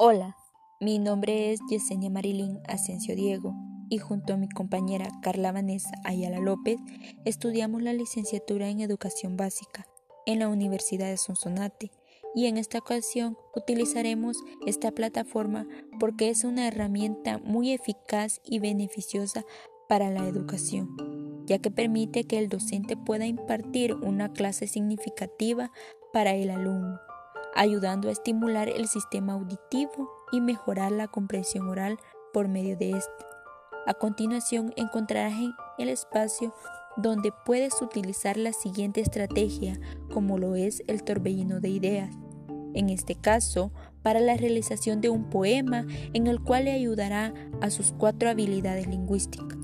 Hola, mi nombre es Yesenia Marilyn Asensio Diego y junto a mi compañera Carla Vanessa Ayala López estudiamos la licenciatura en Educación Básica en la Universidad de Sonsonate y en esta ocasión utilizaremos esta plataforma porque es una herramienta muy eficaz y beneficiosa para la educación, ya que permite que el docente pueda impartir una clase significativa para el alumno ayudando a estimular el sistema auditivo y mejorar la comprensión oral por medio de este. A continuación encontrarás en el espacio donde puedes utilizar la siguiente estrategia, como lo es el torbellino de ideas. En este caso, para la realización de un poema en el cual le ayudará a sus cuatro habilidades lingüísticas.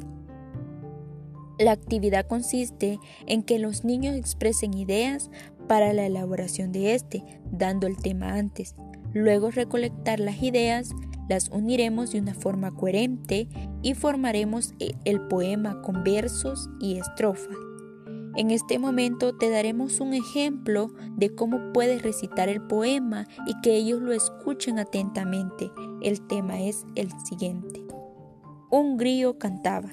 La actividad consiste en que los niños expresen ideas para la elaboración de este, dando el tema antes. Luego recolectar las ideas, las uniremos de una forma coherente y formaremos e, el poema con versos y estrofas. En este momento te daremos un ejemplo de cómo puedes recitar el poema y que ellos lo escuchen atentamente. El tema es el siguiente. Un grillo cantaba.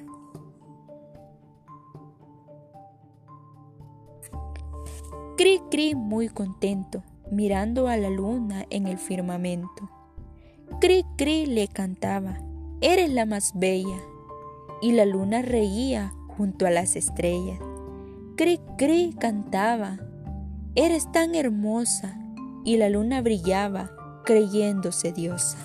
Cri Cri muy contento, mirando a la luna en el firmamento. Cri Cri le cantaba, eres la más bella. Y la luna reía junto a las estrellas. Cri Cri cantaba, eres tan hermosa. Y la luna brillaba creyéndose diosa.